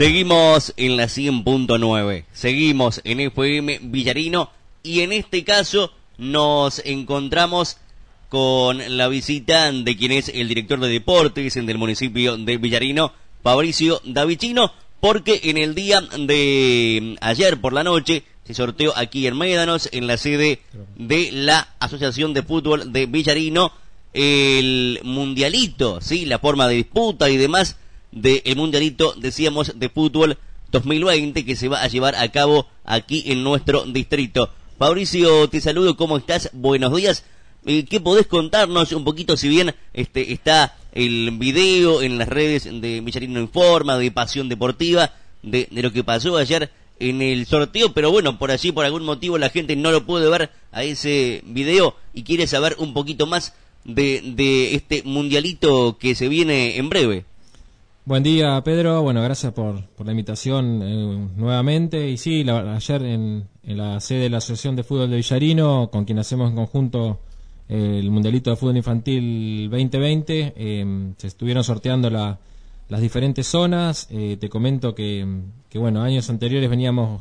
Seguimos en la 100.9, seguimos en FM Villarino y en este caso nos encontramos con la visita de quien es el director de deportes del municipio de Villarino, Fabricio Davicino, porque en el día de ayer por la noche se sorteó aquí en Médanos, en la sede de la Asociación de Fútbol de Villarino, el mundialito, sí, la forma de disputa y demás del mundialito, decíamos, de fútbol 2020 que se va a llevar a cabo aquí en nuestro distrito. Fabricio, te saludo, ¿cómo estás? Buenos días. Eh, ¿Qué podés contarnos un poquito, si bien este está el video en las redes de Villarino Informa, de Pasión Deportiva, de, de lo que pasó ayer en el sorteo, pero bueno, por allí, por algún motivo, la gente no lo puede ver a ese video y quiere saber un poquito más de, de este mundialito que se viene en breve. Buen día, Pedro. Bueno, gracias por, la invitación eh, nuevamente. Y sí, ayer en, la sede de la Asociación de Fútbol de Villarino, con quien hacemos en conjunto eh, el Mundialito de Fútbol Infantil 2020, eh, se estuvieron sorteando las diferentes zonas. te comento que, que, bueno, años anteriores veníamos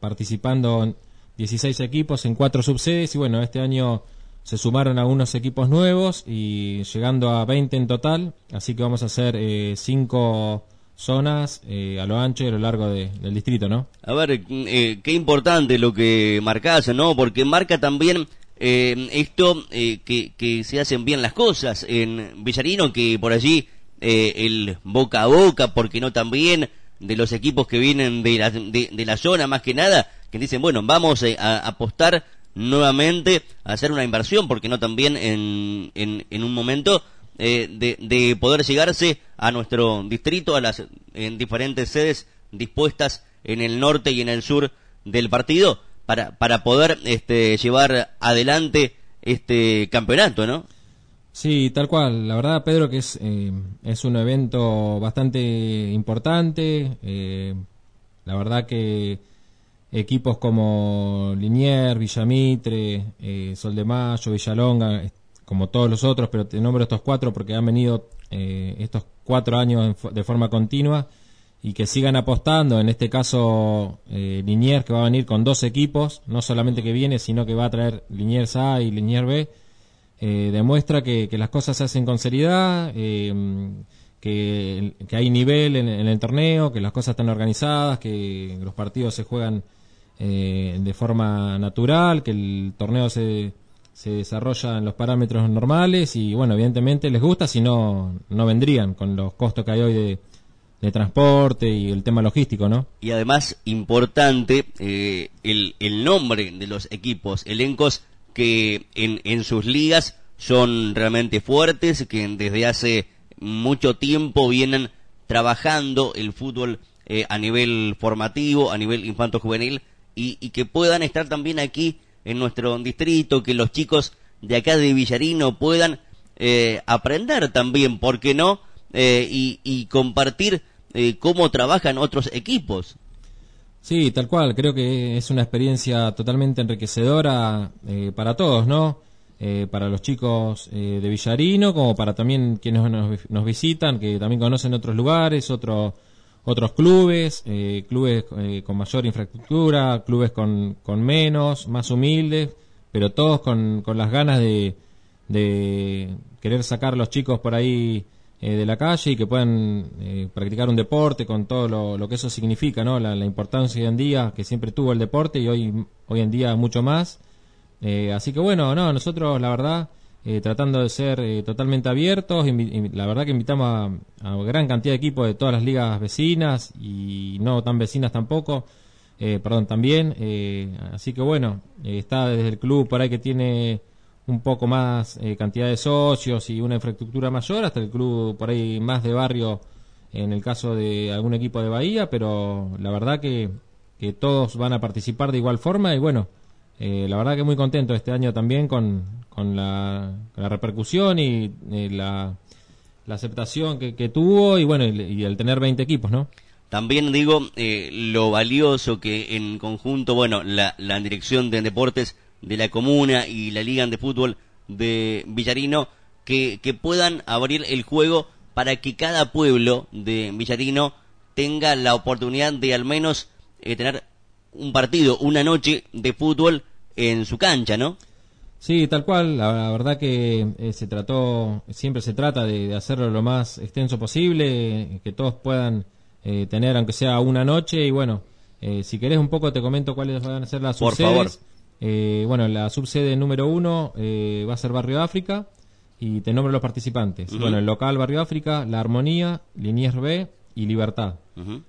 participando en 16 equipos en cuatro subsedes y bueno, este año se sumaron algunos equipos nuevos y llegando a 20 en total, así que vamos a hacer eh, cinco zonas eh, a lo ancho y a lo largo del distrito, ¿no? A ver, eh, qué importante lo que marcas, ¿no? Porque marca también esto que, que se hacen bien las cosas en Villarino, que por allí el boca a boca, porque no también de los equipos que vienen de la, de, la zona más que nada, que dicen, bueno, vamos a apostar nuevamente hacer una inversión, porque no también en, en, un momento eh, de, de, poder llegarse a nuestro distrito, a las en diferentes sedes dispuestas en el norte y en el sur del partido, para, para poder este, llevar adelante este campeonato, ¿no? Sí, tal cual. La verdad, Pedro, que es, eh, es un evento bastante importante. Eh, la verdad que equipos como Linier, Villamitre, eh, Sol de Mayo, Villalonga, como todos los otros, pero te nombro estos cuatro porque han venido eh, estos cuatro años de forma continua y que sigan apostando, en este caso eh, Liniers que va a venir con dos equipos, no solamente que viene, sino que va a traer Liniers A y Liniers B, eh, demuestra que, las cosas se hacen con seriedad, que, que, hay nivel en, el torneo, que las cosas están organizadas, que los partidos se juegan eh, de forma natural, que el torneo se, se desarrolla en los parámetros normales y bueno, evidentemente les gusta, si no, no vendrían con los costos que hay hoy de, de transporte y el tema logístico, ¿no? Y además, importante, eh, el, el nombre de los equipos, elencos que en, en sus ligas son realmente fuertes, que desde hace mucho tiempo vienen trabajando el fútbol eh, a nivel formativo, a nivel infanto-juvenil, y, que puedan estar también aquí en nuestro distrito, que los chicos de acá de Villarino puedan eh, aprender también, ¿por qué no? Eh, y, compartir eh, cómo trabajan otros equipos. Sí, tal cual, creo que es una experiencia totalmente enriquecedora para todos, ¿no? para los chicos de Villarino, como para también quienes nos, nos, visitan, que también conocen otros lugares, otros otros clubes, eh, clubes eh, con mayor infraestructura, clubes con, con, menos, más humildes, pero todos con, con las ganas de, de, querer sacar a los chicos por ahí eh, de la calle y que puedan practicar un deporte con todo lo, lo que eso significa, ¿no? La, la, importancia hoy en día que siempre tuvo el deporte y hoy, hoy en día mucho más. así que bueno, no, nosotros la verdad eh, tratando de ser eh, totalmente abiertos. la verdad que invitamos a, gran cantidad de equipos de todas las ligas vecinas y no tan vecinas tampoco. Eh, perdón, también. así que bueno, está desde el club por ahí que tiene un poco más cantidad de socios y una infraestructura mayor, hasta el club por ahí más de barrio en el caso de algún equipo de Bahía, pero la verdad que, que todos van a participar de igual forma y bueno, la verdad que muy contento este año también con, con la, repercusión y la, aceptación que, tuvo y bueno, y, el tener 20 equipos, ¿no? También digo eh, lo valioso que en conjunto, bueno, la, la dirección de deportes de la comuna y la liga de fútbol de Villarino, que, que puedan abrir el juego para que cada pueblo de Villarino tenga la oportunidad de al menos eh, tener un partido, una noche de fútbol en su cancha, ¿no? Sí, tal cual. La, verdad que eh, se trató, siempre se trata de, hacerlo lo más extenso posible, que todos puedan eh, tener, aunque sea una noche. Y bueno, si querés un poco te comento cuáles van a ser las Por favor. bueno, la subsede número uno va a ser Barrio África y te nombro los participantes. Bueno, el local Barrio África, La Armonía, Liniers B y Libertad.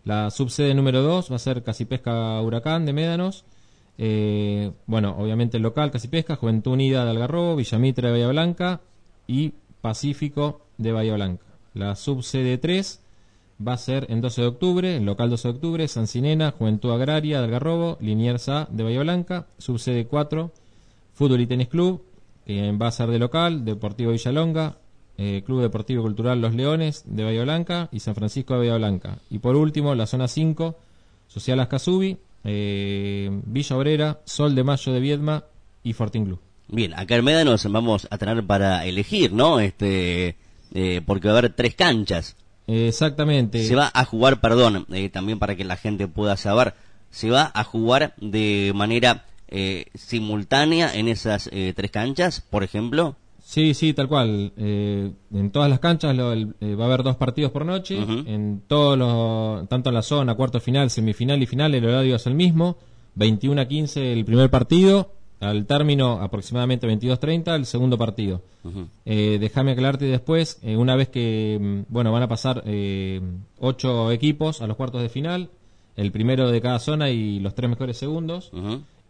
La subsede número 2 va a ser Casipesca Huracán de Médanos. Eh, bueno, obviamente el local Casipesca, Juventud Unida de Algarrobo, Villamitra de Bahía Blanca y Pacífico de Bahía Blanca. La subsede 3 va a ser en 12 de octubre, el local 12 de octubre, San Sinena, Juventud Agraria de Algarrobo, Liniers A de Bahía Blanca, subsede 4, Fútbol y Tenis Club, eh, va a ser de local, Deportivo Villalonga, eh, Club Deportivo Cultural Los Leones de Bahía Blanca y San Francisco de Bahía Blanca. Y por último, la zona 5, Social Ascasubi, eh, Villa Obrera, Sol de Mayo de Viedma y Fortín Club. Bien, acá en Médanos vamos a tener para elegir, ¿no? Este, eh, porque va a haber tres canchas. Exactamente. Se va a jugar, perdón, también para que la gente pueda saber, se va a jugar de manera simultánea en esas tres canchas, por ejemplo. Sí, sí, tal cual. Eh, en todas las canchas eh, va a haber dos partidos por noche. En todos los, tanto en la zona, cuarto final, semifinal y final, el horario es el mismo. 21 a 15 el primer partido, al término aproximadamente 22.30 el segundo partido. eh, déjame aclararte después, eh, una vez que, mm, bueno, van a pasar ocho equipos a los cuartos de final, el primero de cada zona y los tres mejores segundos.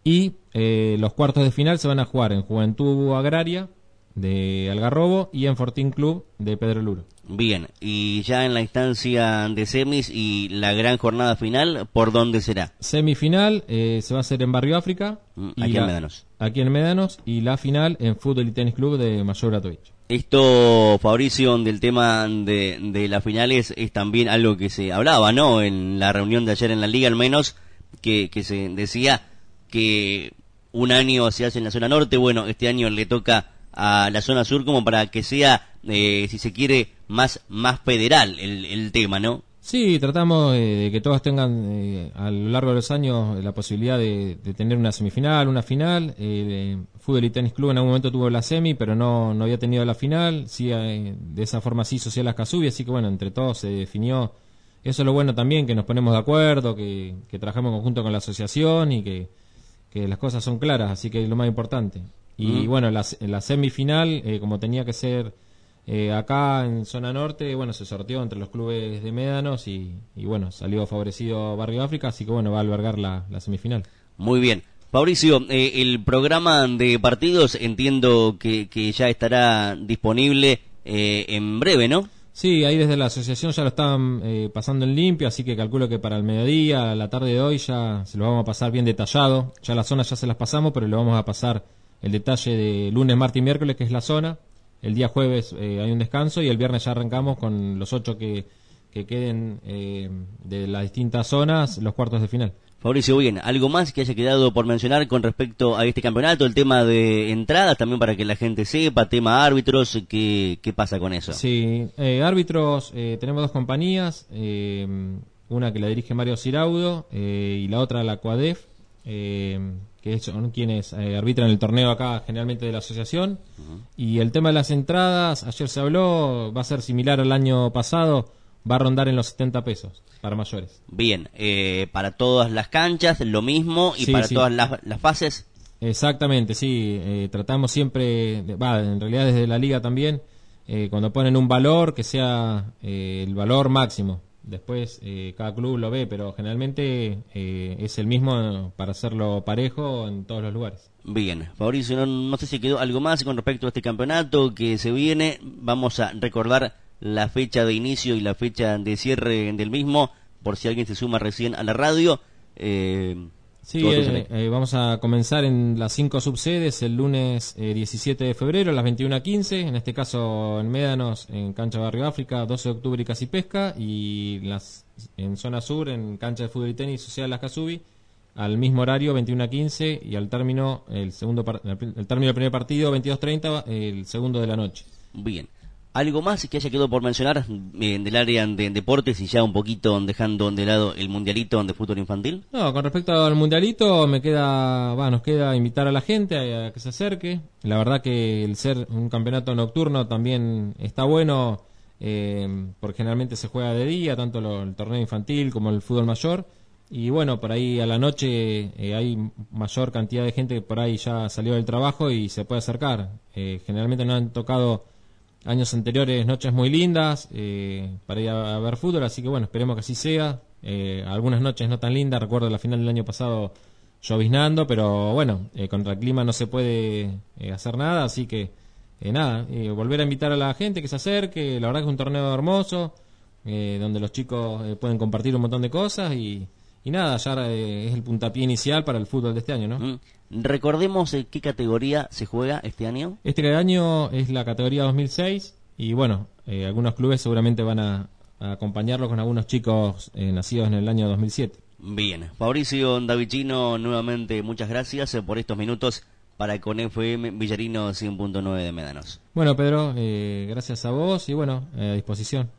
Y los cuartos de final se van a jugar en Juventud Agraria, de Algarrobo y en Fortín Club de Pedro Luro. Bien, y ya en la instancia de semis y la gran jornada final, ¿por dónde será? Semifinal eh, se va a hacer en Barrio África. Mm, aquí en Médanos. Aquí en Médanos y la final en Fútbol y Tenis Club de Mayor Bratovich. Esto, Fabricio, del tema de, de las finales es también algo que se hablaba, ¿no? En la reunión de ayer en la liga al menos, que, que se decía que un año se hace en la zona norte, bueno, este año le toca a la zona sur como para que sea, eh, si se quiere, más, más federal el, el tema, ¿no? Sí, tratamos de que todos tengan eh, a lo largo de los años la posibilidad de, tener una semifinal, una final. Eh, Fútbol y Tenis Club en algún momento tuvo la semi, pero no, no había tenido la final. Sí, de esa forma sí Social Ascasubi, así que bueno, entre todos se definió. Eso es lo bueno también, que nos ponemos de acuerdo, que, que trabajamos conjunto con la asociación y que, que las cosas son claras, así que es lo más importante. Y bueno, la, la semifinal, eh, como tenía que ser eh, acá en zona norte, bueno, se sorteó entre los clubes de Médanos y, bueno, salió favorecido Barrio África, así que bueno, va a albergar la, semifinal. Muy bien. Fabricio, eh, el programa de partidos entiendo que, que ya estará disponible en breve, ¿no? Sí, ahí desde la asociación ya lo están pasando en limpio, así que calculo que para el mediodía, la tarde de hoy, ya se lo vamos a pasar bien detallado. Ya las zonas ya se las pasamos, pero lo vamos a pasar el detalle de lunes, martes y miércoles, que es la zona. El día jueves eh, hay un descanso y el viernes ya arrancamos con los ocho que, que queden eh, de las distintas zonas, los cuartos de final. Fabricio, bien, ¿algo más que haya quedado por mencionar con respecto a este campeonato? El tema de entradas también para que la gente sepa, tema árbitros, ¿qué, qué pasa con eso? Sí, eh, árbitros, tenemos dos compañías, una que la dirige Mario Ciraudo y la otra la Cuadef que son quienes eh, arbitran el torneo acá generalmente de la asociación. Y el tema de las entradas, ayer se habló, va a ser similar al año pasado, va a rondar en los 70 pesos para mayores. Bien, eh, para todas las canchas lo mismo y para todas las, fases. Exactamente, sí, eh, tratamos siempre, va, en realidad desde la liga también, cuando ponen un valor que sea el valor máximo Después eh, cada club lo ve, pero generalmente eh, es el mismo para hacerlo parejo en todos los lugares. Bien, Fabricio, no, sé si quedó algo más con respecto a este campeonato que se viene. Vamos a recordar la fecha de inicio y la fecha de cierre del mismo, por si alguien se suma recién a la radio. Eh, Sí, eh, eh, vamos a comenzar en las cinco subsedes el lunes 17 eh, de febrero a las 21.15, en este caso en Médanos, en Cancha Barrio África, 12 de octubre y Casi Pesca, y las, en zona sur, en Cancha de Fútbol y Tenis Social Las Casubi, al mismo horario, 21.15, y al término, el, segundo el término del primer partido, 22.30, el segundo de la noche. Bien. ¿Algo más que haya quedado por mencionar eh, del área de deportes y ya un poquito dejando de lado el mundialito de fútbol infantil? No, con respecto al mundialito me queda, va, nos queda invitar a la gente a, que se acerque. La verdad que el ser un campeonato nocturno también está bueno eh, porque generalmente se juega de día, tanto el torneo infantil como el fútbol mayor. Y bueno, por ahí a la noche eh, hay mayor cantidad de gente que por ahí ya salió del trabajo y se puede acercar. generalmente no han tocado años anteriores noches muy lindas eh, para ir a, ver fútbol, así que bueno, esperemos que así sea. Eh, algunas noches no tan lindas, recuerdo la final del año pasado lloviznando, pero bueno, eh, contra el clima no se puede hacer nada, así que nada, volver a invitar a la gente que se acerque, la verdad que es un torneo hermoso, donde los chicos pueden compartir un montón de cosas y, y nada, ya es el puntapié inicial para el fútbol de este año, ¿no? Mm. Recordemos qué categoría se juega este año. Este año es la categoría 2006 y bueno, eh, algunos clubes seguramente van a, acompañarlo con algunos chicos eh, nacidos en el año 2007. Bien, Fabricio Davicino, nuevamente muchas gracias eh, por estos minutos para con FM Villarino 100.9 de Médanos. Bueno, Pedro, gracias a vos y bueno, a disposición.